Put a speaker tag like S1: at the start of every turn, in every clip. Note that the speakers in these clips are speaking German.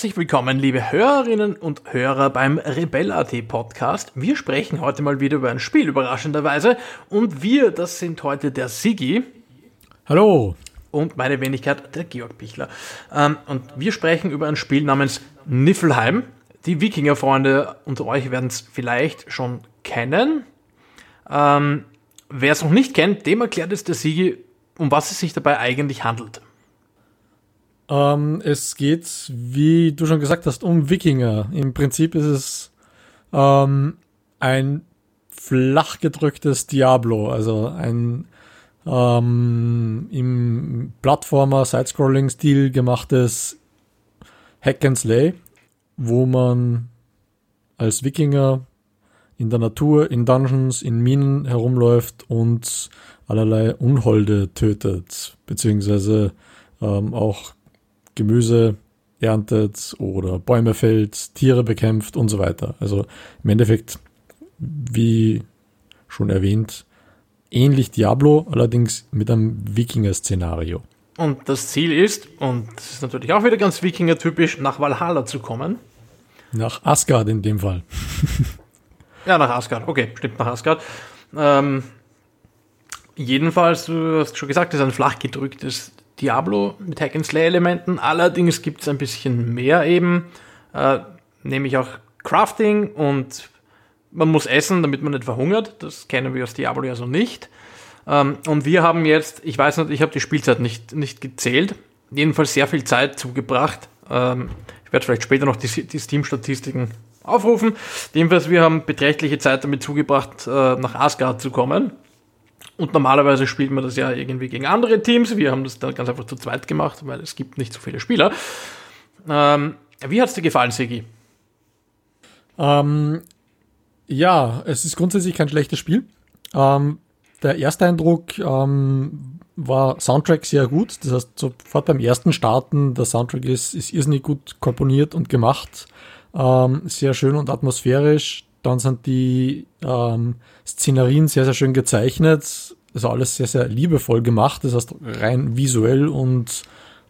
S1: Herzlich willkommen, liebe Hörerinnen und Hörer beim Rebell.at Podcast. Wir sprechen heute mal wieder über ein Spiel, überraschenderweise. Und wir, das sind heute der Sigi.
S2: Hallo.
S1: Und meine Wenigkeit, der Georg Pichler. Ähm, und wir sprechen über ein Spiel namens Niflheim. Die Wikinger-Freunde unter euch werden es vielleicht schon kennen. Ähm, Wer es noch nicht kennt, dem erklärt es der Sigi, um was es sich dabei eigentlich handelt.
S2: Ähm, es geht, wie du schon gesagt hast, um Wikinger. Im Prinzip ist es ähm, ein flach gedrücktes Diablo, also ein ähm, im Plattformer Sidescrolling-Stil gemachtes Hack and Slay, wo man als Wikinger in der Natur, in Dungeons, in Minen herumläuft und allerlei Unholde tötet, beziehungsweise ähm, auch Gemüse erntet oder Bäume fällt, Tiere bekämpft und so weiter. Also im Endeffekt, wie schon erwähnt, ähnlich Diablo, allerdings mit einem Wikinger-Szenario.
S1: Und das Ziel ist, und das ist natürlich auch wieder ganz Wikinger-typisch, nach Valhalla zu kommen.
S2: Nach Asgard in dem Fall.
S1: Ja, nach Asgard. Okay, stimmt, nach Asgard. Ähm, jedenfalls, du hast schon gesagt, es ist ein flach gedrücktes Diablo mit Hack-and-Slay-Elementen. Allerdings gibt es ein bisschen mehr eben, äh, nämlich auch Crafting und man muss essen, damit man nicht verhungert. Das kennen wir aus Diablo ja so nicht. Ähm, und wir haben jetzt, ich weiß nicht, ich habe die Spielzeit nicht, nicht gezählt, jedenfalls sehr viel Zeit zugebracht. Ähm, ich werde vielleicht später noch die, die Steam-Statistiken aufrufen. Jedenfalls, wir haben beträchtliche Zeit damit zugebracht, äh, nach Asgard zu kommen. Und normalerweise spielt man das ja irgendwie gegen andere Teams. Wir haben das dann ganz einfach zu zweit gemacht, weil es gibt nicht so viele Spieler. Ähm, wie hat es dir gefallen, Sigi?
S2: Ähm, ja, es ist grundsätzlich kein schlechtes Spiel. Ähm, der erste Eindruck ähm, war Soundtrack sehr gut. Das heißt, sofort beim ersten Starten, der Soundtrack ist, ist irrsinnig gut komponiert und gemacht. Ähm, sehr schön und atmosphärisch. Dann sind die ähm, Szenerien sehr, sehr schön gezeichnet. Also alles sehr, sehr liebevoll gemacht. Das heißt, rein visuell und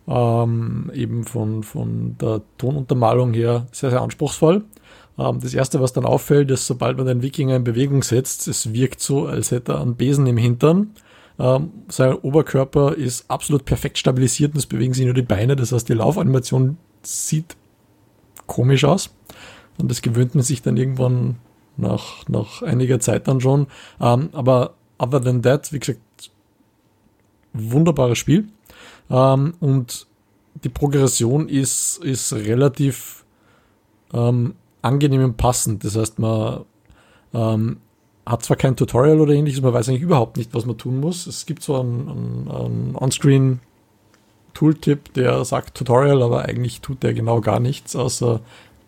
S2: ähm, eben von, von der Tonuntermalung her sehr, sehr anspruchsvoll. Ähm, das erste, was dann auffällt, ist, sobald man den Wikinger in Bewegung setzt, es wirkt so, als hätte er einen Besen im Hintern. Ähm, sein Oberkörper ist absolut perfekt stabilisiert und es bewegen sich nur die Beine. Das heißt, die Laufanimation sieht komisch aus. Und das gewöhnt man sich dann irgendwann nach, nach einiger Zeit dann schon. Ähm, aber other than that, wie gesagt, wunderbares Spiel. Ähm, und die Progression ist, ist relativ ähm, angenehm und passend. Das heißt, man ähm, hat zwar kein Tutorial oder ähnliches, man weiß eigentlich überhaupt nicht, was man tun muss. Es gibt so einen, einen, einen Tooltip, der sagt Tutorial, aber eigentlich tut der genau gar nichts, außer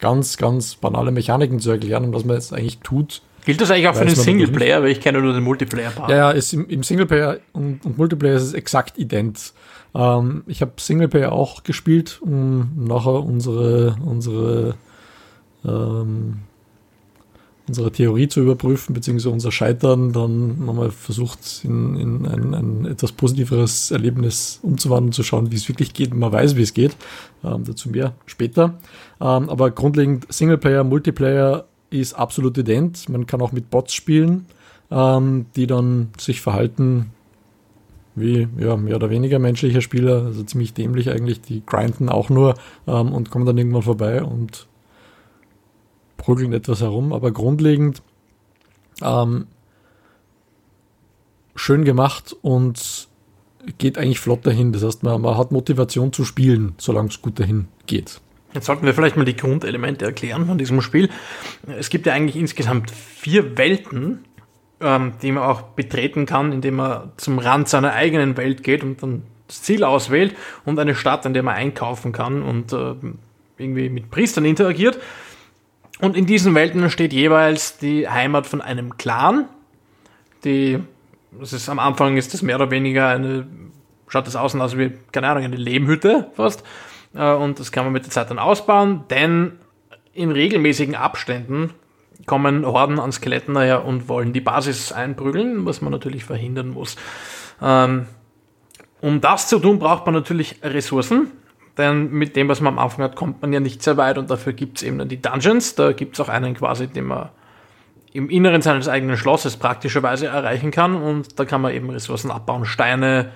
S2: ganz, ganz banale Mechaniken zu erklären und was man jetzt eigentlich tut.
S1: Gilt das eigentlich auch für den Singleplayer, weil ich kenne nur den Multiplayer-Part.
S2: Ja, ja, ist im, im Singleplayer und, und, Multiplayer ist es exakt ident. Ähm, ich habe Singleplayer auch gespielt, um nachher unsere, unsere ähm, unsere Theorie zu überprüfen, beziehungsweise unser Scheitern dann nochmal versucht, in, in ein, ein, etwas positiveres Erlebnis umzuwandeln, zu schauen, wie es wirklich geht. Man weiß, wie es geht. Ähm, dazu mehr später. Ähm, aber grundlegend Singleplayer, Multiplayer ist absolut ident. Man kann auch mit Bots spielen, ähm, die dann sich verhalten wie ja, mehr oder weniger menschliche Spieler, also ziemlich dämlich eigentlich, die grinden auch nur ähm, und kommen dann irgendwann vorbei und prügeln etwas herum, aber grundlegend ähm, schön gemacht und geht eigentlich flott dahin. Das heißt, man, man hat Motivation zu spielen, solange es gut dahin geht.
S1: Jetzt sollten wir vielleicht mal die Grundelemente erklären von diesem Spiel. Es gibt ja eigentlich insgesamt vier Welten, ähm, die man auch betreten kann, indem man zum Rand seiner eigenen Welt geht und dann das Ziel auswählt und eine Stadt, in der man einkaufen kann und äh, irgendwie mit Priestern interagiert. Und in diesen Welten steht jeweils die Heimat von einem Clan. Die, das ist am Anfang ist das mehr oder weniger eine, schaut das außen aus wie, keine Ahnung, eine Lehmhütte fast. Äh, und das kann man mit der Zeit dann ausbauen, denn in regelmäßigen Abständen kommen Horden an Skeletten daher und wollen die Basis einprügeln, was man natürlich verhindern muss. Ähm, um das zu tun, braucht man natürlich Ressourcen, denn mit dem, was man am Anfang hat, kommt man ja nicht sehr weit und dafür gibt es eben dann die Dungeons. Da gibt es auch einen quasi, den man im Inneren seines eigenen Schlosses praktischerweise erreichen kann und da kann man eben Ressourcen abbauen, Steine,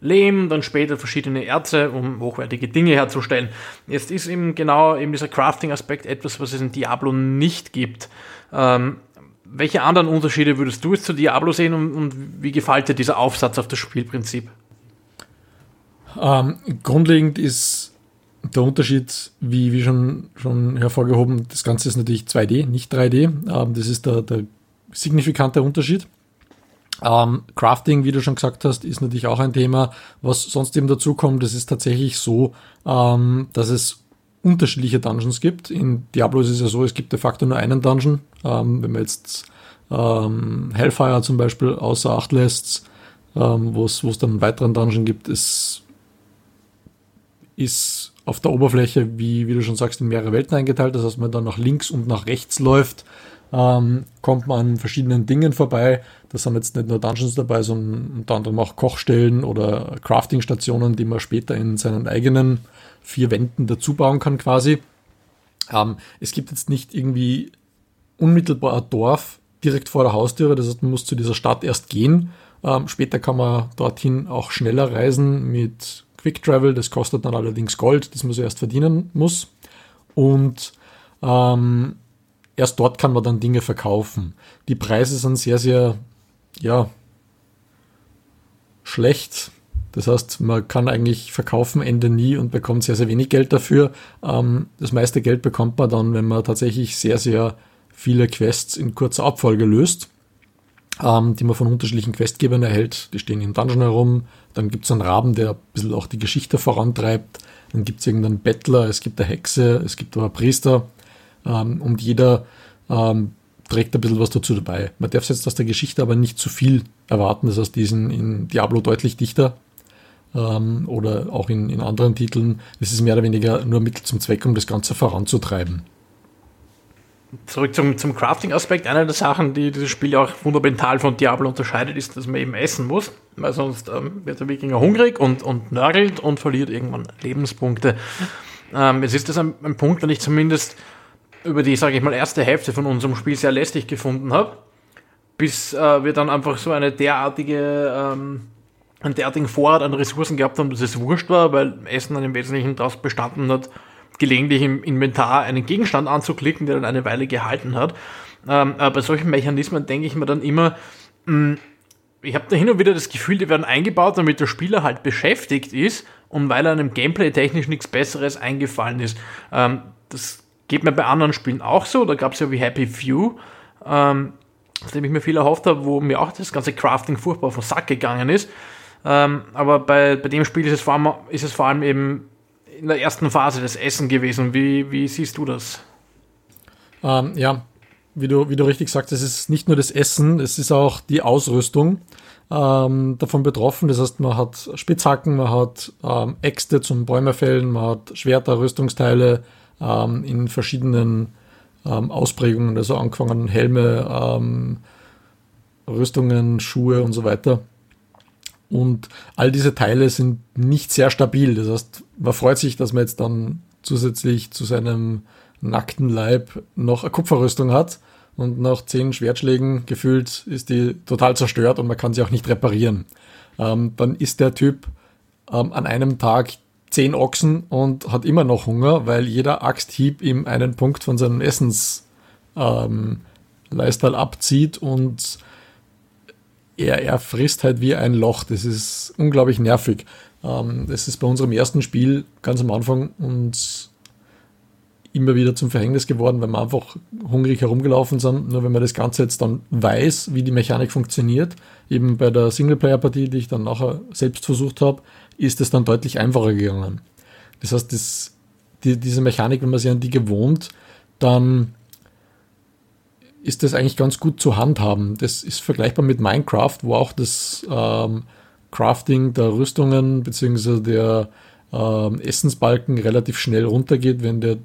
S1: Lehm, dann später verschiedene Erze, um hochwertige Dinge herzustellen. Jetzt ist eben genau eben dieser Crafting-Aspekt etwas, was es in Diablo nicht gibt. Ähm, welche anderen Unterschiede würdest du jetzt zu Diablo sehen und, und wie gefällt dir dieser Aufsatz auf das Spielprinzip?
S2: Ähm, grundlegend ist der Unterschied, wie, wie schon, schon hervorgehoben, das Ganze ist natürlich 2D, nicht 3D. Ähm, das ist der, der signifikante Unterschied. Ähm, Crafting, wie du schon gesagt hast, ist natürlich auch ein Thema. Was sonst eben dazu kommt, es ist tatsächlich so, ähm, dass es unterschiedliche Dungeons gibt. In Diablo ist es ja so, es gibt de facto nur einen Dungeon. Ähm, wenn man jetzt ähm, Hellfire zum Beispiel außer Acht lässt, ähm, wo es dann einen weiteren Dungeon gibt, ist, ist auf der Oberfläche, wie, wie du schon sagst, in mehrere Welten eingeteilt. Das heißt, man dann nach links und nach rechts läuft, ähm, kommt man an verschiedenen Dingen vorbei. Da sind jetzt nicht nur Dungeons dabei, sondern unter anderem auch Kochstellen oder Crafting-Stationen, die man später in seinen eigenen vier Wänden dazu bauen kann quasi. Ähm, es gibt jetzt nicht irgendwie unmittelbar ein Dorf direkt vor der Haustüre, das heißt, man muss zu dieser Stadt erst gehen. Ähm, später kann man dorthin auch schneller reisen mit Quick Travel, das kostet dann allerdings Gold, das man zuerst verdienen muss. Und ähm, erst dort kann man dann Dinge verkaufen. Die Preise sind sehr, sehr, ja, schlecht. Das heißt, man kann eigentlich verkaufen Ende nie und bekommt sehr, sehr wenig Geld dafür. Ähm, das meiste Geld bekommt man dann, wenn man tatsächlich sehr, sehr viele Quests in kurzer Abfolge löst ähm, die man von unterschiedlichen Questgebern erhält. Die stehen im Dungeon herum. Dann gibt es einen Raben, der ein bisschen auch die Geschichte vorantreibt. Dann gibt es irgendeinen Bettler, es gibt eine Hexe, es gibt aber Priester. Ähm, und jeder ähm, trägt ein bisschen was dazu dabei. Man darf jetzt aus der Geschichte aber nicht zu viel erwarten. Das heißt, die sind in Diablo deutlich dichter. Ähm, oder auch in, in anderen Titeln. Es ist mehr oder weniger nur Mittel zum Zweck, um das Ganze voranzutreiben
S1: zurück zum, zum Crafting-Aspekt. Eine der Sachen, die dieses Spiel auch fundamental von Diablo unterscheidet, ist, dass man eben essen muss, weil sonst ähm, wird der Wikinger hungrig und, und nörgelt und verliert irgendwann Lebenspunkte. Ähm, jetzt ist das ein, ein Punkt, den ich zumindest über die, sage ich mal, erste Hälfte von unserem Spiel sehr lästig gefunden habe, bis äh, wir dann einfach so eine derartige, ähm, einen derartigen Vorrat an Ressourcen gehabt haben, dass es wurscht war, weil Essen dann im Wesentlichen daraus bestanden hat, gelegentlich im Inventar einen Gegenstand anzuklicken, der dann eine Weile gehalten hat. Ähm, bei solchen Mechanismen denke ich mir dann immer, mh, hm, ich habe da hin und wieder das Gefühl, die werden eingebaut, damit der Spieler halt beschäftigt ist und weil einem Gameplay technisch nichts Besseres eingefallen ist. Ähm, das geht mir bei anderen Spielen auch so. Da gab es ja wie Happy Few, ähm, von dem ich mir viel erhofft habe, wo mir auch das ganze Crafting furchtbar vom Sack gegangen ist. Ähm, aber bei, bei dem Spiel ist es, vor allem, ist es vor allem eben in der ersten Phase das Essen gewesen. Wie, wie siehst du das?
S2: Ähm, ja, wie du, wie du richtig sagst, es ist nicht nur das Essen, es ist auch die Ausrüstung ähm, davon betroffen. Das heißt, man hat Spitzhacken, man hat ähm, Äxte zum Bäumefällen, man hat Schwerter, Rüstungsteile ähm, in verschiedenen ähm, Ausprägungen, also angefangen Helme, ähm, Rüstungen, Schuhe und so weiter. Und all diese Teile sind nicht sehr stabil. Das heißt, man freut sich, dass man jetzt dann zusätzlich zu seinem nackten Leib noch eine Kupferrüstung hat. Und nach zehn Schwertschlägen gefühlt ist die total zerstört und man kann sie auch nicht reparieren. Ähm, dann ist der Typ ähm, an einem Tag zehn Ochsen und hat immer noch Hunger, weil jeder Axthieb ihm einen Punkt von seinem Essensleistal ähm, abzieht und er, er frisst halt wie ein Loch. Das ist unglaublich nervig. Ähm, das ist bei unserem ersten Spiel ganz am Anfang uns immer wieder zum Verhängnis geworden, weil wir einfach hungrig herumgelaufen sind. Nur wenn man das Ganze jetzt dann weiß, wie die Mechanik funktioniert, eben bei der Singleplayer-Partie, die ich dann nachher selbst versucht habe, ist es dann deutlich einfacher gegangen. Das heißt, das, die, diese Mechanik, wenn man sich an die gewohnt, dann ist das eigentlich ganz gut zu handhaben. Das ist vergleichbar mit Minecraft, wo auch das ähm, Crafting der Rüstungen bzw. der ähm, Essensbalken relativ schnell runtergeht, wenn der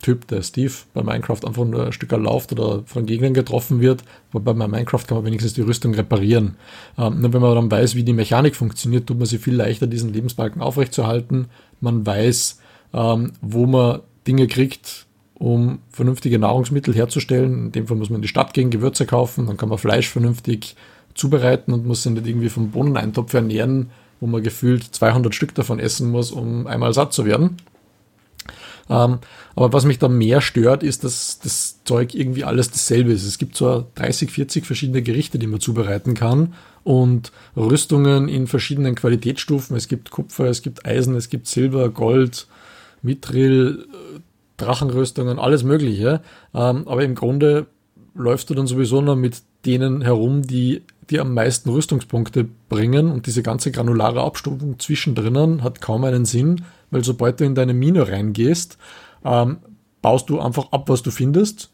S2: Typ, der Steve, bei Minecraft einfach nur ein Stück lauft oder von Gegnern getroffen wird. Wobei bei Minecraft kann man wenigstens die Rüstung reparieren. Ähm, nur wenn man dann weiß, wie die Mechanik funktioniert, tut man sich viel leichter, diesen Lebensbalken aufrechtzuerhalten. man weiß, ähm, wo man Dinge kriegt, um vernünftige Nahrungsmittel herzustellen. In dem Fall muss man in die Stadt gehen, Gewürze kaufen, dann kann man Fleisch vernünftig zubereiten und muss sich nicht irgendwie vom Bohneneintopf ernähren, wo man gefühlt 200 Stück davon essen muss, um einmal satt zu werden. Ähm, aber was mich da mehr stört, ist, dass das Zeug irgendwie alles dasselbe ist. Es gibt zwar 30, 40 verschiedene Gerichte, die man zubereiten kann und Rüstungen in verschiedenen Qualitätsstufen. Es gibt Kupfer, es gibt Eisen, es gibt Silber, Gold, Mithril, Drachenrüstungen, alles Mögliche. Ähm, aber im Grunde läufst du dann sowieso noch mit denen herum, die die am meisten Rüstungspunkte bringen und diese ganze granulare Abstufung zwischendrin hat kaum einen Sinn, weil sobald du in deine Mine reingehst, ähm, baust du einfach ab, was du findest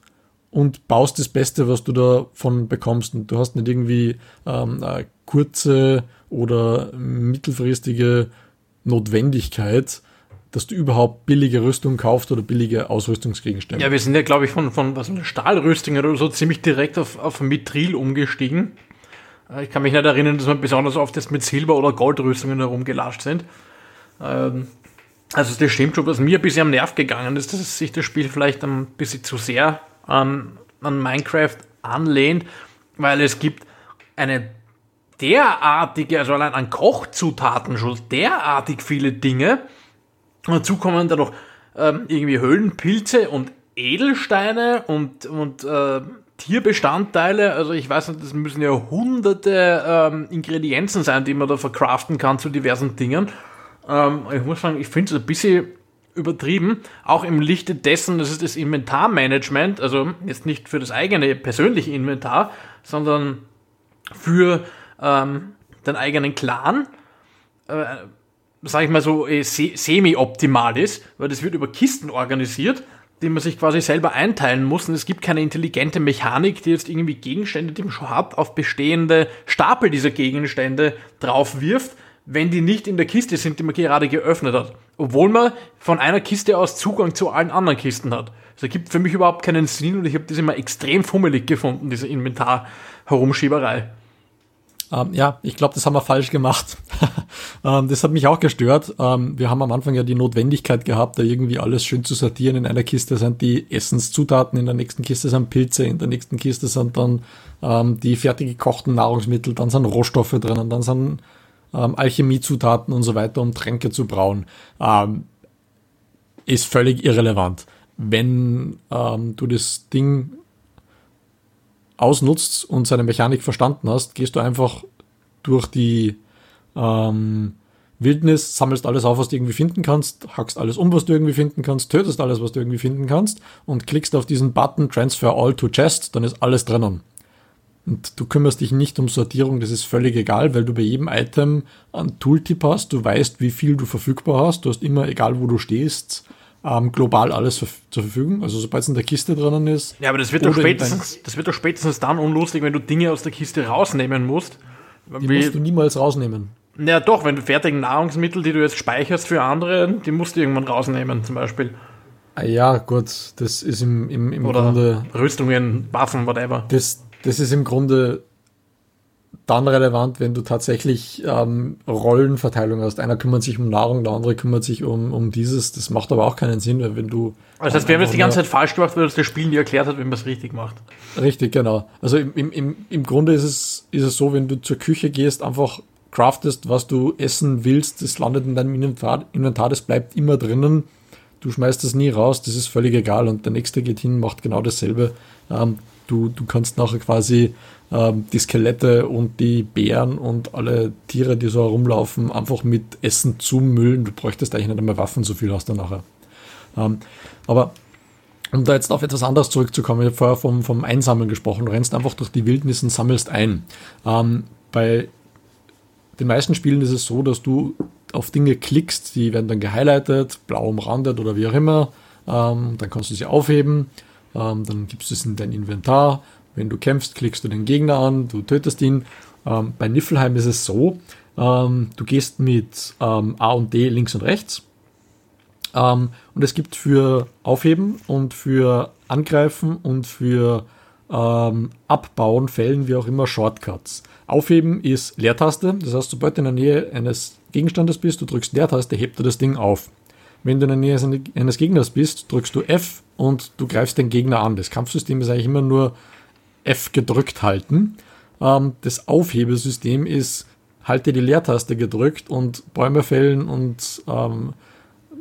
S2: und baust das Beste, was du davon bekommst. Und du hast nicht irgendwie ähm, kurze oder mittelfristige Notwendigkeit, dass du überhaupt billige Rüstung kaufst oder billige Ausrüstungsgegenstände.
S1: Ja, wir sind ja, glaube ich, von, von was, Stahlrüstungen oder so ziemlich direkt auf, auf Mithril umgestiegen. Äh, ich kann mich nicht erinnern, dass wir besonders oft jetzt mit Silber- oder Goldrüstungen herumgelascht sind. Ähm, also das stimmt schon, was mir ein bisschen am Nerv gegangen ist, dass sich das Spiel vielleicht ein bisschen zu sehr an, an Minecraft anlehnt, weil es gibt eine derartige, also allein an Kochzutaten schon derartig viele Dinge. Und dazu kommen dann noch ähm, irgendwie Höhlenpilze und Edelsteine und, und äh, Tierbestandteile. Also ich weiß nicht, das müssen ja hunderte ähm, Ingredienzen sein, die man da verkraften kann zu diversen Dingen. Ähm, ich muss sagen, ich finde es ein bisschen übertrieben, auch im Lichte dessen, das ist das Inventarmanagement, also jetzt nicht für das eigene persönliche Inventar, sondern für ähm, den eigenen Clan, äh, sage ich mal so, äh, semi-optimal ist, weil das wird über Kisten organisiert, die man sich quasi selber einteilen muss und es gibt keine intelligente Mechanik, die jetzt irgendwie Gegenstände, die man schon hat, auf bestehende Stapel dieser Gegenstände drauf wirft, wenn die nicht in der Kiste sind, die man gerade geöffnet hat. Obwohl man von einer Kiste aus Zugang zu allen anderen Kisten hat. Das ergibt für mich überhaupt keinen Sinn und ich habe das immer extrem fummelig gefunden, diese Inventar-Herumschieberei.
S2: Ähm, ja, ich glaube, das haben wir falsch gemacht. ähm, das hat mich auch gestört. Ähm, wir haben am Anfang ja die Notwendigkeit gehabt, da irgendwie alles schön zu sortieren. In einer Kiste sind die Essenszutaten, in der nächsten Kiste sind Pilze, in der nächsten Kiste sind dann ähm, die fertig gekochten Nahrungsmittel, dann sind Rohstoffe drinnen, dann sind ähm, Alchemiezutaten und so weiter, um Tränke zu brauen, ähm, ist völlig irrelevant. Wenn du das Ding ausnutzt und seine Mechanik verstanden hast, gehst du einfach durch die ähm, Wildnis, sammelst alles auf, was du irgendwie finden kannst, hackst alles um, was du irgendwie finden kannst, tötest alles, was du irgendwie finden kannst und klickst auf diesen Button Transfer All to Chest, dann ist alles drinnen. Und du kümmerst dich nicht um Sortierung, das ist völlig egal, weil du bei jedem Item einen Tooltip hast, du weißt, wie viel du verfügbar hast, du hast immer, egal wo du stehst, ähm, global alles zur Verfügung. Also sobald es in der Kiste drinnen ist.
S1: Ja, aber das wird, doch spätestens, das wird doch spätestens dann unlustig, wenn du Dinge aus der Kiste rausnehmen musst.
S2: Die wie, musst du niemals rausnehmen.
S1: Ja, doch, wenn du fertigen Nahrungsmittel, die du jetzt speicherst für andere, die musst du irgendwann rausnehmen, zum Beispiel.
S2: Ah, ja, gut, das ist im, im, im
S1: Oder Grunde. Rüstungen, Waffen, whatever.
S2: Das, das ist im Grunde dann relevant, wenn du tatsächlich ähm, Rollenverteilung hast. Einer kümmert sich um Nahrung, der andere kümmert sich um, um dieses. Das macht aber auch keinen Sinn, wenn du.
S1: Also das heißt, wir haben jetzt die ganze Zeit falsch gemacht, weil das Spiel nie erklärt hat, wie man es richtig macht.
S2: Richtig, genau. Also im, im, im Grunde ist es, ist es so, wenn du zur Küche gehst, einfach craftest, was du essen willst, das landet in deinem Inventar, Inventar das bleibt immer drinnen. Du schmeißt das nie raus, das ist völlig egal. Und der nächste geht hin, macht genau dasselbe. Ähm, du, du kannst nachher quasi ähm, die Skelette und die Bären und alle Tiere, die so herumlaufen, einfach mit Essen zumüllen. Du bräuchtest eigentlich nicht einmal Waffen, so viel hast du nachher. Ähm, aber um da jetzt auf etwas anderes zurückzukommen, ich habe vorher vom, vom Einsammeln gesprochen, du rennst einfach durch die Wildnis und sammelst ein. Ähm, bei den meisten Spielen ist es so, dass du auf Dinge klickst, die werden dann gehighlightet, blau umrandet oder wie auch immer. Ähm, dann kannst du sie aufheben ähm, dann gibst du es in dein Inventar. Wenn du kämpfst, klickst du den Gegner an, du tötest ihn. Ähm, bei Niflheim ist es so, ähm, du gehst mit ähm, A und D links und rechts. Ähm, und es gibt für Aufheben und für Angreifen und für ähm, Abbauen, Fällen, wie auch immer, Shortcuts. Aufheben ist Leertaste, das heißt, sobald du in der Nähe eines Gegenstandes bist, du drückst Leertaste, hebt er das Ding auf. Wenn du in der Nähe eines Gegners bist, drückst du F und du greifst den Gegner an. Das Kampfsystem ist eigentlich immer nur F gedrückt halten. Ähm, das Aufhebesystem ist, halte die Leertaste gedrückt und Bäume fällen und ähm,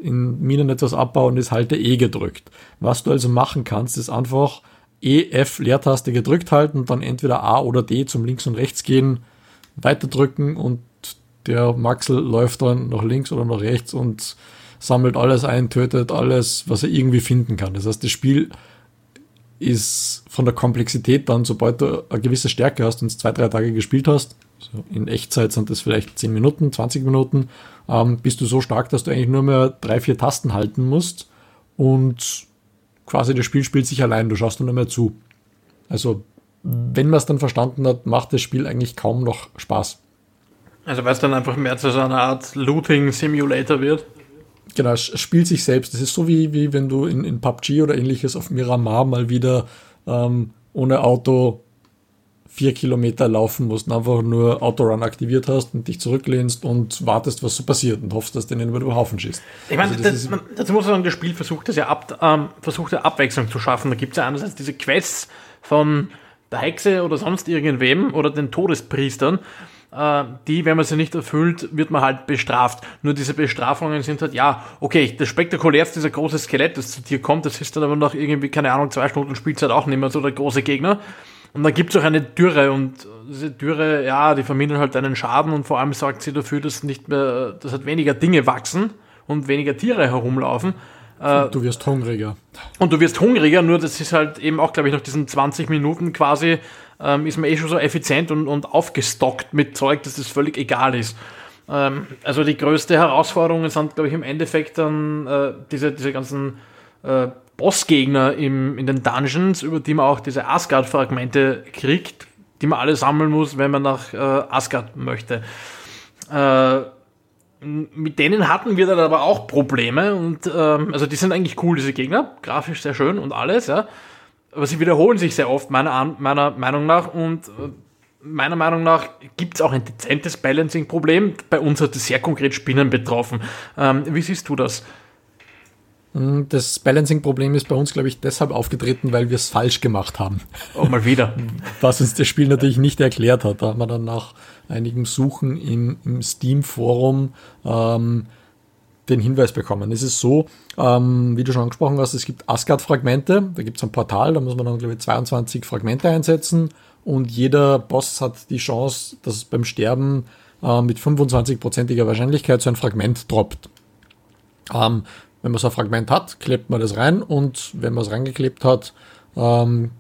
S2: in Minen etwas abbauen ist halte E gedrückt. Was du also machen kannst, ist einfach E, F, Leertaste gedrückt halten und dann entweder A oder D zum links und rechts gehen, weiter drücken und der Maxel läuft dann nach links oder nach rechts und sammelt alles ein, tötet alles, was er irgendwie finden kann. Das heißt, das Spiel ist von der Komplexität dann, sobald du eine gewisse Stärke hast und es zwei, drei Tage gespielt hast, so in Echtzeit sind das vielleicht 10 Minuten, 20 Minuten, ähm, bist du so stark, dass du eigentlich nur mehr drei, vier Tasten halten musst und quasi das Spiel spielt sich allein, du schaust nur mehr zu. Also, wenn man es dann verstanden hat, macht das Spiel eigentlich kaum noch Spaß.
S1: Also, weil es dann einfach mehr zu so einer Art Looting-Simulator wird?
S2: Genau, es spielt sich selbst. Das ist so wie, wie wenn du in, in PUBG oder ähnliches auf Miramar mal wieder ähm, ohne Auto vier Kilometer laufen musst und einfach nur Autorun aktiviert hast und dich zurücklehnst und wartest, was so passiert und hoffst, dass der über den Haufen schießt.
S1: Ich meine, also das, das dazu muss man sagen, das Spiel versucht das ja ab, ähm, versucht ja Abwechslung zu schaffen. Da gibt es ja einerseits diese Quests von der Hexe oder sonst irgendwem oder den Todespriestern, die, wenn man sie nicht erfüllt, wird man halt bestraft. Nur diese Bestrafungen sind halt, ja, okay, das spektakulärste, dieser große Skelett, das zu dir kommt, das ist dann aber noch irgendwie, keine Ahnung, zwei Stunden Spielzeit auch nicht mehr so der große Gegner. Und dann gibt es auch eine Dürre und diese Dürre, ja, die vermindern halt einen Schaden und vor allem sorgt sie dafür, dass nicht mehr, dass halt weniger Dinge wachsen und weniger Tiere herumlaufen.
S2: Äh, und du wirst hungriger.
S1: Und du wirst hungriger, nur das ist halt eben auch, glaube ich, nach diesen 20 Minuten quasi, ähm, ist man eh schon so effizient und, und aufgestockt mit Zeug, dass das völlig egal ist. Ähm, also die größte Herausforderung sind, glaube ich, im Endeffekt dann äh, diese, diese ganzen äh, Bossgegner im, in den Dungeons, über die man auch diese Asgard-Fragmente kriegt, die man alle sammeln muss, wenn man nach äh, Asgard möchte. Äh, mit denen hatten wir dann aber auch Probleme und ähm, also die sind eigentlich cool, diese Gegner, grafisch sehr schön und alles, ja. Aber sie wiederholen sich sehr oft, meiner, meiner Meinung nach, und äh, meiner Meinung nach gibt es auch ein dezentes Balancing-Problem. Bei uns hat es sehr konkret Spinnen betroffen. Ähm, wie siehst du das?
S2: Hm, das Balancing-Problem ist bei uns, glaube ich, deshalb aufgetreten, weil wir es falsch gemacht haben.
S1: Oh, mal wieder.
S2: Was uns das Spiel natürlich nicht erklärt hat. Da haben wir dann nach einigem Suchen im, im Steam-Forum ähm, den Hinweis bekommen. Es ist so, ähm, wie du schon angesprochen hast, es gibt Asgard-Fragmente. Da gibt es ein Portal, da muss man dann, glaube ich, 22 Fragmente einsetzen. Und jeder Boss hat die Chance, dass beim Sterben äh, mit 25%iger Wahrscheinlichkeit so ein Fragment droppt. Ähm, wenn man so ein Fragment hat, klebt man das rein und wenn man es reingeklebt hat, ähm,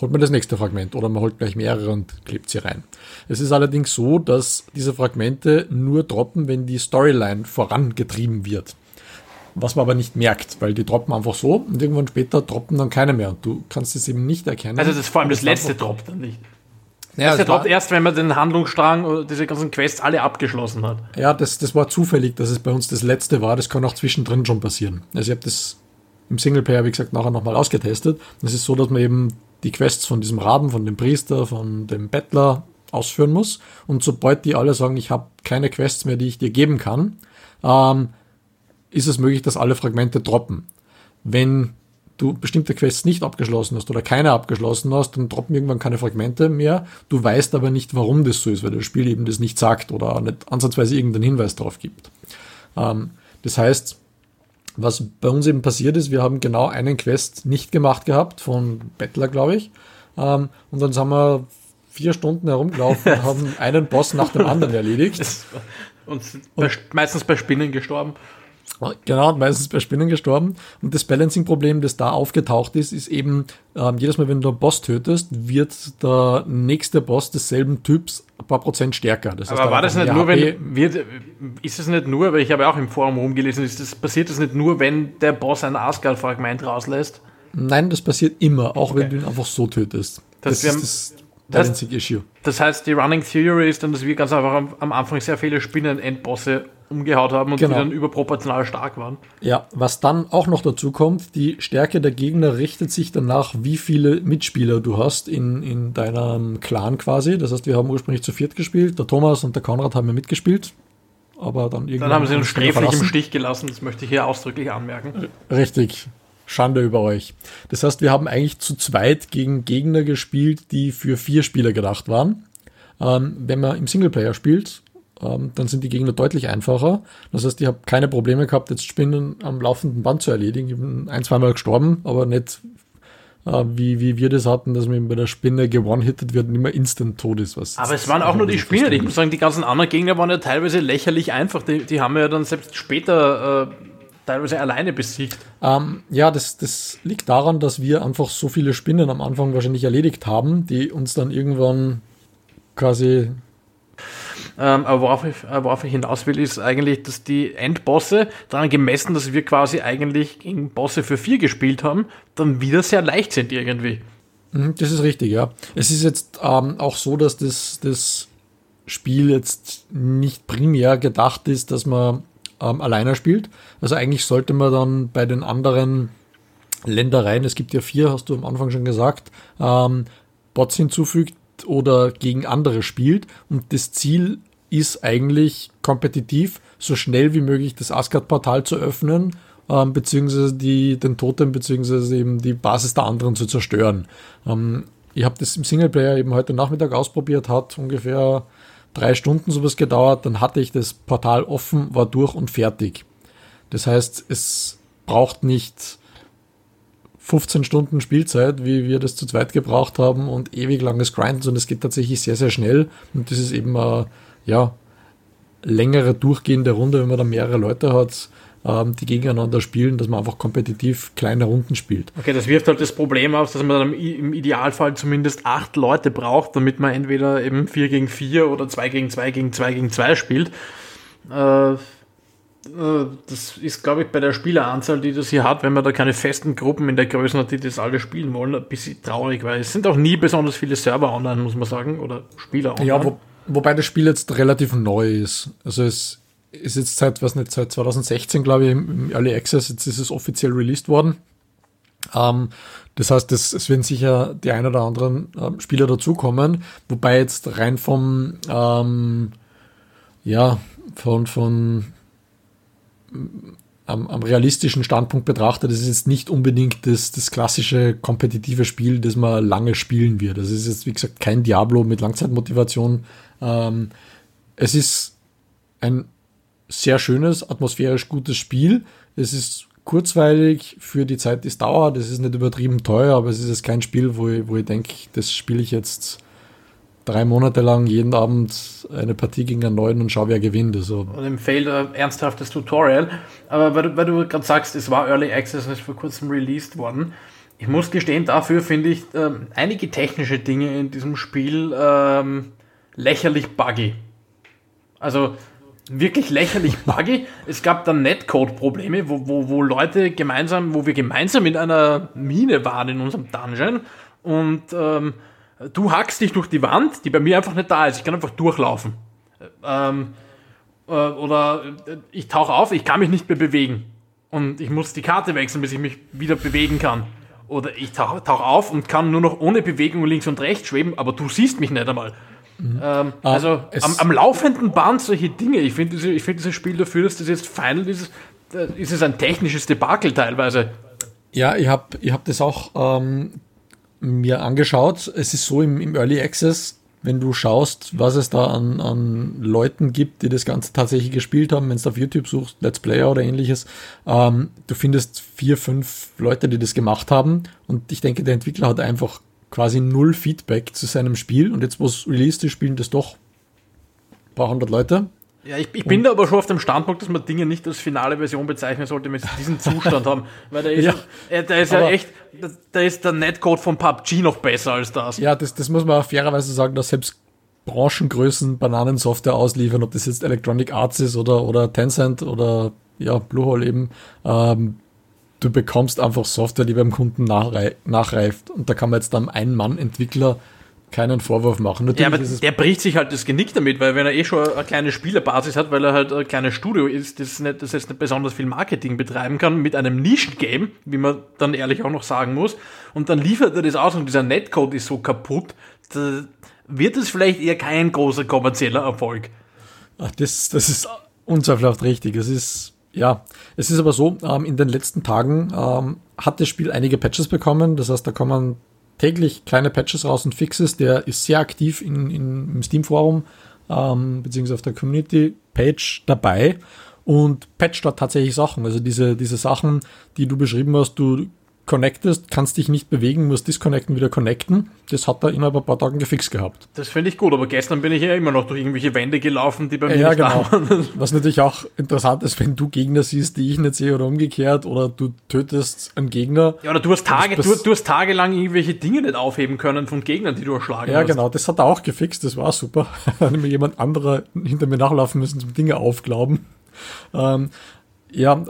S2: holt man das nächste Fragment oder man holt gleich mehrere und klebt sie rein. Es ist allerdings so, dass diese Fragmente nur droppen, wenn die Storyline vorangetrieben wird. Was man aber nicht merkt, weil die droppen einfach so und irgendwann später droppen dann keine mehr. Und du kannst es eben nicht erkennen.
S1: Also das ist vor allem das letzte droppt dann nicht. Ja, das droppt erst, wenn man den Handlungsstrang oder diese ganzen Quests alle abgeschlossen hat.
S2: Ja, das, das war zufällig, dass es bei uns das letzte war. Das kann auch zwischendrin schon passieren. Also ich habe das im Singleplayer, wie gesagt, nachher nochmal ausgetestet. Es ist so, dass man eben die Quests von diesem Raben, von dem Priester, von dem Bettler ausführen muss. Und sobald die alle sagen, ich habe keine Quests mehr, die ich dir geben kann, ähm, ist es möglich, dass alle Fragmente droppen. Wenn du bestimmte Quests nicht abgeschlossen hast oder keine abgeschlossen hast, dann droppen irgendwann keine Fragmente mehr. Du weißt aber nicht, warum das so ist, weil das Spiel eben das nicht sagt oder nicht ansatzweise irgendeinen Hinweis darauf gibt. Ähm, das heißt, was bei uns eben passiert ist, wir haben genau einen Quest nicht gemacht gehabt, von Bettler, glaube ich. Ähm, und dann sind wir vier Stunden herumgelaufen und haben einen Boss nach dem anderen erledigt.
S1: Und, und meistens bei Spinnen gestorben.
S2: Genau, meistens bei Spinnen gestorben. Und das Balancing-Problem, das da aufgetaucht ist, ist eben, ähm, jedes Mal, wenn du einen Boss tötest, wird der nächste Boss desselben Typs ein paar Prozent stärker.
S1: Das heißt, Aber war das nicht nur, HP wenn, wird, ist es nicht nur, weil ich habe auch im Forum rumgelesen, ist das, passiert das nicht nur, wenn der Boss ein Asgard-Fragment rauslässt?
S2: Nein, das passiert immer, auch okay. wenn du ihn einfach so tötest.
S1: Das, das ist das das heißt, Issue. Das heißt, die Running Theory ist dann, dass wir ganz einfach am, am Anfang sehr viele Spinnen-Endbosse umgehaut haben und genau. die dann überproportional stark waren.
S2: Ja, was dann auch noch dazu kommt, die Stärke der Gegner richtet sich danach, wie viele Mitspieler du hast in, in deinem Clan quasi. Das heißt, wir haben ursprünglich zu viert gespielt, der Thomas und der Konrad haben ja mitgespielt. Aber dann
S1: irgendwann. Dann haben sie uns sträflich im Stich gelassen, das möchte ich hier ausdrücklich anmerken.
S2: Richtig. Schande über euch. Das heißt, wir haben eigentlich zu zweit gegen Gegner gespielt, die für vier Spieler gedacht waren. Ähm, wenn man im Singleplayer spielt, ähm, dann sind die Gegner deutlich einfacher. Das heißt, ich habe keine Probleme gehabt, jetzt Spinnen am laufenden Band zu erledigen. Ich bin ein, zweimal gestorben, aber nicht äh, wie, wie wir das hatten, dass man bei der Spinne gewone-hittet wird und immer instant tot ist.
S1: Was aber es waren auch nur die Spinne. Ich muss sagen, die ganzen anderen Gegner waren ja teilweise lächerlich einfach. Die, die haben ja dann selbst später äh, teilweise alleine besiegt.
S2: Ähm, ja, das, das liegt daran, dass wir einfach so viele Spinnen am Anfang wahrscheinlich erledigt haben, die uns dann irgendwann quasi
S1: ähm, aber worauf ich, äh, worauf ich hinaus will, ist eigentlich, dass die Endbosse daran gemessen, dass wir quasi eigentlich gegen Bosse für vier gespielt haben, dann wieder sehr leicht sind irgendwie.
S2: Mhm, das ist richtig, ja. Es ist jetzt ähm, auch so, dass das, das Spiel jetzt nicht primär gedacht ist, dass man ähm, alleine spielt. Also eigentlich sollte man dann bei den anderen Ländereien, es gibt ja vier, hast du am Anfang schon gesagt, ähm, Bots hinzufügt, oder gegen andere spielt. Und das Ziel ist eigentlich kompetitiv so schnell wie möglich das Asgard-Portal zu öffnen, ähm, beziehungsweise die, den Totem, beziehungsweise eben die Basis der anderen zu zerstören. Ähm, ich habe das im Singleplayer eben heute Nachmittag ausprobiert, hat ungefähr drei Stunden sowas gedauert, dann hatte ich das Portal offen, war durch und fertig. Das heißt, es braucht nicht 15 Stunden Spielzeit, wie wir das zu zweit gebraucht haben und ewig langes Grinden, sondern es geht tatsächlich sehr, sehr schnell und das ist eben eine, ja, längere durchgehende Runde, wenn man da mehrere Leute hat, ähm, die gegeneinander spielen, dass man einfach kompetitiv kleine Runden spielt.
S1: Okay, das wirft halt das Problem auf, dass man dann im Idealfall zumindest acht Leute braucht, damit man entweder eben 4 gegen 4 oder 2 gegen 2 gegen 2 gegen 2 spielt. Äh, äh, das ist, glaube ich, bei der Spieleranzahl, die das hier hat, wenn man da keine festen Gruppen in der Größe hat, die das alle spielen wollen, ein bisschen traurig, weil es sind auch nie besonders viele Server online, muss man sagen, oder Spieler online.
S2: Ja, wo, wobei das Spiel jetzt relativ neu ist. Also es ist jetzt seit, was nicht, seit 2016, glaube ich, im Early Access, jetzt ist es offiziell released worden. Ähm, das heißt, es, es werden sicher die ein oder anderen äh, Spieler dazukommen, wobei jetzt rein vom, ähm, ja, von, von am, am, realistischen Standpunkt betrachtet, das ist jetzt nicht unbedingt das, das klassische kompetitive Spiel, das man lange spielen wird. Das ist jetzt, wie gesagt, kein Diablo mit Langzeitmotivation. Ähm, es ist ein sehr schönes, atmosphärisch gutes Spiel. Es ist kurzweilig für die Zeit, die es dauert. Es ist nicht übertrieben teuer, aber es ist jetzt kein Spiel, wo ich, wo ich denke, das spiele ich jetzt drei Monate lang jeden Abend eine Partie gegen einen neuen und schau, wer gewinnt. Also.
S1: Und empfehle ein ernsthaftes Tutorial. Aber weil du, weil du gerade sagst, es war Early Access und ist vor kurzem released worden. Ich muss gestehen, dafür finde ich ähm, einige technische Dinge in diesem Spiel ähm, lächerlich buggy. Also wirklich lächerlich buggy. Es gab dann Netcode-Probleme, wo, wo, wo Leute gemeinsam, wo wir gemeinsam in einer Mine waren in unserem Dungeon und ähm, du hackst dich durch die Wand, die bei mir einfach nicht da ist. Ich kann einfach durchlaufen. Ähm, äh, oder äh, ich tauche auf, ich kann mich nicht mehr bewegen. Und ich muss die Karte wechseln, bis ich mich wieder bewegen kann. Oder ich tauche tauch auf und kann nur noch ohne Bewegung links und rechts schweben, aber du siehst mich nicht einmal. Mhm. Ähm, ah, also am, am, laufenden Band solche Dinge. Ich finde diese, find dieses Spiel dafür, dass das jetzt Final ist, äh, ist es ein technisches Debakel teilweise.
S2: Ja, ich habe ich hab das auch ähm, mir angeschaut. Es ist so im, im Early Access, wenn du schaust, was es da an, an Leuten gibt, die das Ganze tatsächlich gespielt haben, wenn du auf YouTube suchst, Let's Player oder ähnliches, ähm, du findest vier, fünf Leute, die das gemacht haben. Und ich denke, der Entwickler hat einfach quasi null Feedback zu seinem Spiel. Und jetzt, wo es released ist, spielen das doch ein paar hundert Leute.
S1: Ja, ich, ich bin da aber schon auf dem Standpunkt, dass man Dinge nicht als finale Version bezeichnen sollte, wenn sie diesen Zustand haben. Weil der ist ja, ja der ist ja echt, da ist der Netcode von PUBG noch besser als das.
S2: Ja, das, das muss man auch fairerweise sagen, dass selbst Branchengrößen Bananensoftware ausliefern, ob das jetzt Electronic Arts ist oder, oder Tencent oder ja, Bluehole eben, ähm, du bekommst einfach Software, die beim Kunden nachrei nachreift. Und da kann man jetzt dann einen Mann-Entwickler keinen Vorwurf machen.
S1: Natürlich ja, aber der bricht sich halt das Genick damit, weil wenn er eh schon eine kleine Spielerbasis hat, weil er halt ein kleines Studio ist, das, nicht, das jetzt nicht besonders viel Marketing betreiben kann, mit einem Nischen-Game, wie man dann ehrlich auch noch sagen muss, und dann liefert er das aus und dieser Netcode ist so kaputt, da wird es vielleicht eher kein großer kommerzieller Erfolg.
S2: Ach, das, das ist unzweifelhaft richtig. Es ist, ja, es ist aber so, ähm, in den letzten Tagen ähm, hat das Spiel einige Patches bekommen, das heißt, da kommen täglich kleine Patches raus und Fixes. Der ist sehr aktiv in, in, im Steam-Forum ähm, beziehungsweise auf der Community-Page dabei und patcht dort tatsächlich Sachen. Also diese, diese Sachen, die du beschrieben hast, du connectest, kannst dich nicht bewegen, musst disconnecten, wieder connecten. Das hat er innerhalb ein paar Tagen gefixt gehabt.
S1: Das finde ich gut, aber gestern bin ich ja immer noch durch irgendwelche Wände gelaufen, die bei mir
S2: ja, nicht genau. waren. Was natürlich auch interessant ist, wenn du Gegner siehst, die ich nicht sehe oder umgekehrt oder du tötest einen Gegner.
S1: Ja, oder du hast, Tage, du, du, hast tagelang irgendwelche Dinge nicht aufheben können von Gegnern, die du erschlagen
S2: ja,
S1: hast.
S2: Ja, genau, das hat er auch gefixt, das war super. Dann mir jemand anderer hinter mir nachlaufen müssen zum Dinge aufglauben. Ähm, ja,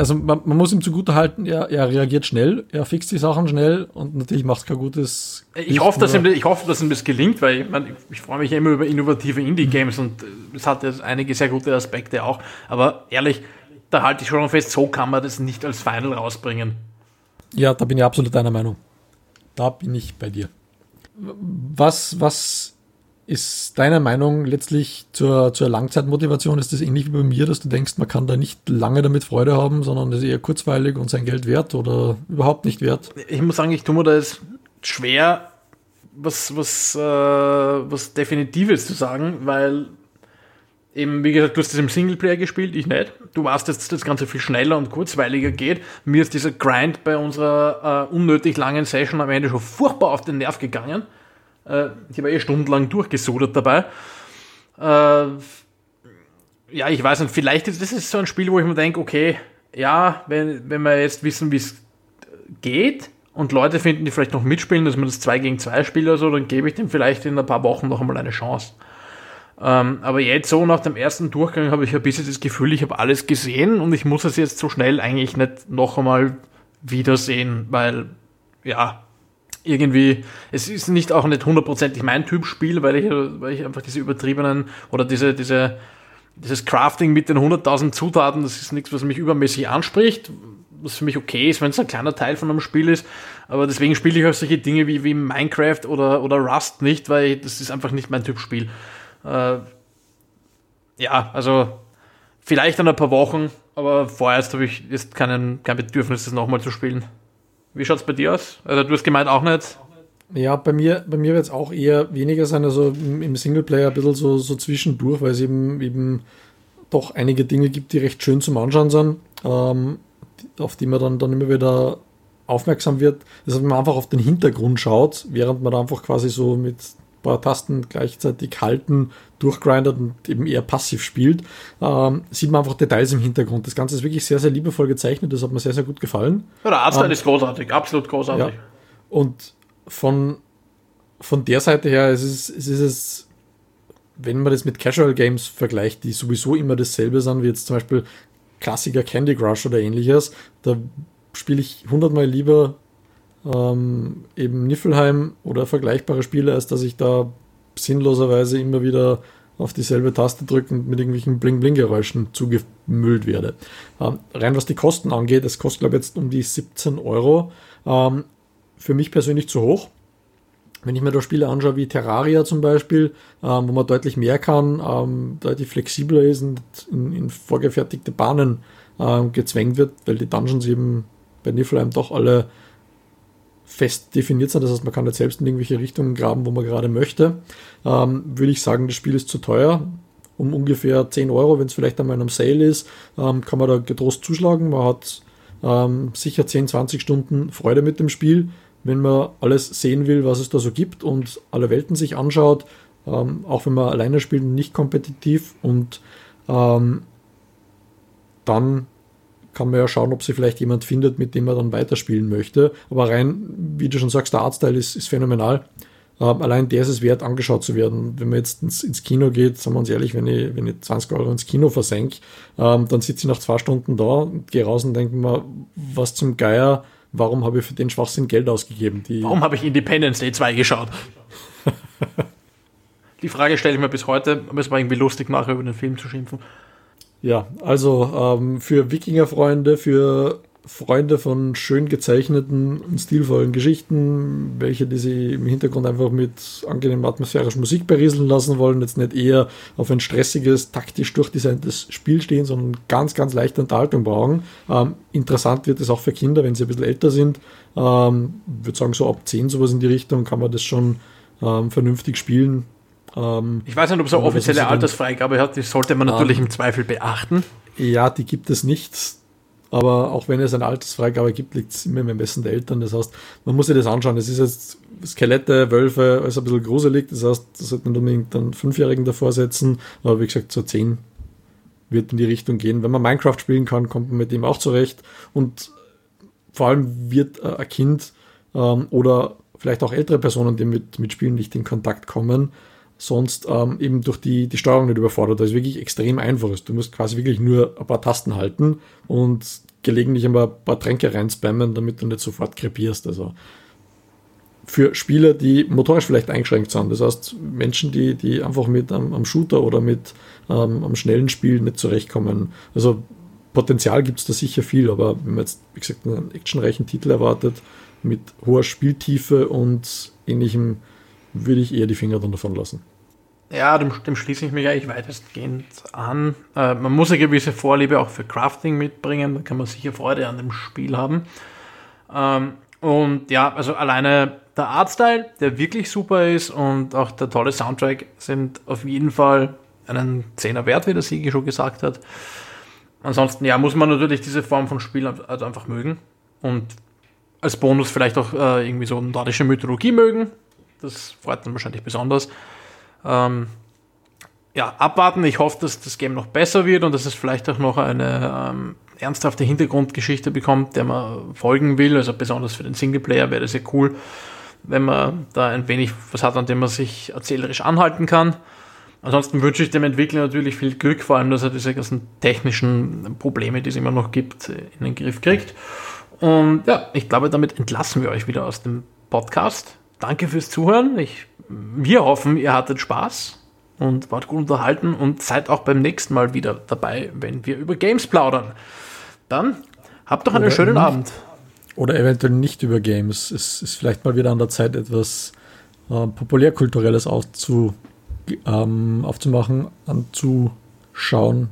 S2: also man, man, muss ihm zugutehalten, er, er reagiert schnell, er fixt die Sachen schnell und natürlich macht es kein gutes.
S1: Ich hoffe, dass ihm, ich hoffe, dass ihm das gelingt, weil ich, mein, ich, freue mich immer über innovative Indie-Games und es hat jetzt einige sehr gute Aspekte auch. Aber ehrlich, da halte ich schon fest, so kann man das nicht als Final rausbringen.
S2: Ja, da bin ich absolut deiner Meinung. Da bin ich bei dir. Was, was ist deine Meinung letztlich zur, zur Langzeitmotivation? Ist das ähnlich wie bei mir, dass du denkst, man kann da nicht lange damit Freude haben, sondern ist eher kurzweilig und sein Geld wert oder überhaupt nicht wert?
S1: Ich muss sagen, ich tue mir da jetzt schwer, was, was, äh, was Definitives zu sagen, weil eben, wie gesagt, du hast das im Singleplayer gespielt, ich nicht. Du weißt, dass das Ganze viel schneller und kurzweiliger geht. Mir ist dieser Grind bei unserer äh, unnötig langen Session am Ende schon furchtbar auf den Nerv gegangen. Äh, ich habe eh stundenlang durchgesudert dabei. Äh, ja, ich weiß nicht, vielleicht ist das ist so ein Spiel, wo ich mir denke, okay, ja, wenn, wenn wir jetzt wissen, wie es geht und Leute finden, die vielleicht noch mitspielen, dass man das 2 gegen 2 spielt oder so, dann gebe ich dem vielleicht in ein paar Wochen noch einmal eine Chance. Ähm, aber jetzt so nach dem ersten Durchgang habe ich ein bisschen das Gefühl, ich habe alles gesehen und ich muss es jetzt so schnell eigentlich nicht noch einmal wiedersehen, weil ja, irgendwie, es ist nicht auch nicht hundertprozentig mein Typ Spiel, weil ich, weil ich einfach diese übertriebenen oder diese, diese, dieses Crafting mit den 100.000 Zutaten, das ist nichts, was mich übermäßig anspricht, was für mich okay ist, wenn es ein kleiner Teil von einem Spiel ist. Aber deswegen spiele ich auch solche Dinge wie, wie Minecraft oder, oder Rust nicht, weil das ist einfach nicht mein Typ Spiel. Äh, ja, also vielleicht in ein paar Wochen, aber vorerst habe ich jetzt keinen, kein Bedürfnis, das nochmal zu spielen. Wie schaut es bei dir aus? Also du hast gemeint auch nicht.
S2: Ja, bei mir, bei mir wird es auch eher weniger sein, also im Singleplayer ein bisschen so, so zwischendurch, weil es eben, eben doch einige Dinge gibt, die recht schön zum Anschauen sind, ähm, auf die man dann, dann immer wieder aufmerksam wird. Das heißt, wenn man einfach auf den Hintergrund schaut, während man da einfach quasi so mit paar Tasten gleichzeitig halten, durchgrindet und eben eher passiv spielt, ähm, sieht man einfach Details im Hintergrund. Das Ganze ist wirklich sehr, sehr liebevoll gezeichnet, das hat mir sehr, sehr gut gefallen.
S1: Ja, der Artstyle ähm, ist großartig, absolut großartig. Ja.
S2: Und von, von der Seite her es ist es, ist es, wenn man das mit Casual Games vergleicht, die sowieso immer dasselbe sind, wie jetzt zum Beispiel Klassiker Candy Crush oder ähnliches, da spiele ich hundertmal lieber ähm, eben Niffelheim oder vergleichbare Spiele, als dass ich da sinnloserweise immer wieder auf dieselbe Taste drücke und mit irgendwelchen Bling-Bling-Geräuschen zugemüllt werde. Ähm, rein was die Kosten angeht, es kostet glaube ich jetzt um die 17 Euro. Ähm, für mich persönlich zu hoch. Wenn ich mir da Spiele anschaue wie Terraria zum Beispiel, ähm, wo man deutlich mehr kann, ähm, deutlich flexibler ist und in, in vorgefertigte Bahnen ähm, gezwängt wird, weil die Dungeons eben bei Niflheim doch alle fest definiert sind. Das heißt, man kann nicht selbst in irgendwelche Richtungen graben, wo man gerade möchte. Ähm, würde ich sagen, das Spiel ist zu teuer. Um ungefähr 10 Euro, wenn es vielleicht einmal in einem Sale ist, ähm, kann man da getrost zuschlagen. Man hat ähm, sicher 10, 20 Stunden Freude mit dem Spiel, wenn man alles sehen will, was es da so gibt und alle Welten sich anschaut. Ähm, auch wenn man alleine spielt und nicht kompetitiv. Und ähm, dann kann man ja schauen, ob sie vielleicht jemand findet, mit dem man dann weiterspielen möchte. Aber rein, wie du schon sagst, der Artstyle ist, ist phänomenal. Ähm, allein der ist es wert, angeschaut zu werden. Wenn man jetzt ins, ins Kino geht, sagen wir uns ehrlich, wenn ich, wenn ich 20 Euro ins Kino versenke, ähm, dann sitze ich nach zwei Stunden da und gehe raus und denke mir, was zum Geier, warum habe ich für den Schwachsinn Geld ausgegeben?
S1: Die warum habe ich Independence Day 2 geschaut? Die Frage stelle ich mir bis heute, aber es war irgendwie lustig, nachher über den Film zu schimpfen.
S2: Ja, also ähm, für Wikinger-Freunde, für Freunde von schön gezeichneten und stilvollen Geschichten, welche die sie im Hintergrund einfach mit angenehmer atmosphärischer Musik berieseln lassen wollen, jetzt nicht eher auf ein stressiges, taktisch durchdesigntes Spiel stehen, sondern ganz, ganz leichte Unterhaltung brauchen. Ähm, interessant wird es auch für Kinder, wenn sie ein bisschen älter sind. Ähm, ich würde sagen, so ab 10 sowas in die Richtung kann man das schon ähm, vernünftig spielen.
S1: Ähm, ich weiß nicht, ob es eine offizielle Altersfreigabe hat, die sollte man natürlich ähm, im Zweifel beachten.
S2: Ja, die gibt es nicht aber auch wenn es eine Altersfreigabe gibt, liegt es immer im Ermessen der Eltern. Das heißt, man muss sich das anschauen. Es ist jetzt Skelette, Wölfe, alles ein bisschen gruselig. Das heißt, das sollte man unbedingt einen Fünfjährigen davor setzen. Aber wie gesagt, so zehn wird in die Richtung gehen. Wenn man Minecraft spielen kann, kommt man mit dem auch zurecht. Und vor allem wird ein Kind ähm, oder vielleicht auch ältere Personen, die mit, mit Spielen nicht in Kontakt kommen, sonst ähm, eben durch die, die Steuerung nicht überfordert. Das ist wirklich extrem einfach. Du musst quasi wirklich nur ein paar Tasten halten und gelegentlich ein paar Tränke reinspammen, damit du nicht sofort krepierst. Also für Spieler, die motorisch vielleicht eingeschränkt sind. Das heißt, Menschen, die, die einfach mit am, am Shooter oder mit ähm, am schnellen Spiel nicht zurechtkommen. Also Potenzial gibt es da sicher viel, aber wenn man jetzt, wie gesagt, einen actionreichen Titel erwartet, mit hoher Spieltiefe und ähnlichem, würde ich eher die Finger davon lassen.
S1: Ja, dem, dem schließe ich mich eigentlich weitestgehend an. Äh, man muss eine gewisse Vorliebe auch für Crafting mitbringen, da kann man sicher Freude an dem Spiel haben. Ähm, und ja, also alleine der Artstyle, der wirklich super ist und auch der tolle Soundtrack sind auf jeden Fall einen Zehner wert, wie der Siege schon gesagt hat. Ansonsten, ja, muss man natürlich diese Form von Spiel also einfach mögen und als Bonus vielleicht auch äh, irgendwie so nordische Mythologie mögen. Das freut dann wahrscheinlich besonders. Ähm, ja, abwarten. Ich hoffe, dass das Game noch besser wird und dass es vielleicht auch noch eine ähm, ernsthafte Hintergrundgeschichte bekommt, der man folgen will. Also besonders für den Singleplayer wäre das ja cool, wenn man da ein wenig was hat, an dem man sich erzählerisch anhalten kann. Ansonsten wünsche ich dem Entwickler natürlich viel Glück, vor allem, dass er diese ganzen technischen Probleme, die es immer noch gibt, in den Griff kriegt. Und ja, ich glaube, damit entlassen wir euch wieder aus dem Podcast. Danke fürs Zuhören. Ich wir hoffen, ihr hattet Spaß und wart gut unterhalten und seid auch beim nächsten Mal wieder dabei, wenn wir über Games plaudern. Dann habt doch einen oder schönen Abend.
S2: Oder eventuell nicht über Games. Es ist vielleicht mal wieder an der Zeit, etwas äh, populärkulturelles aufzu, ähm, aufzumachen, anzuschauen.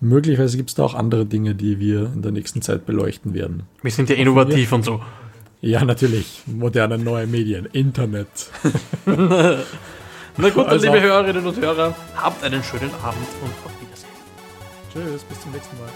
S2: Möglicherweise gibt es da auch andere Dinge, die wir in der nächsten Zeit beleuchten werden.
S1: Wir sind ja innovativ und so.
S2: Ja, natürlich. Moderne neue Medien. Internet.
S1: Na gut, also, liebe Hörerinnen und Hörer, habt einen schönen Abend und auf Wiedersehen.
S2: Tschüss, bis zum nächsten Mal.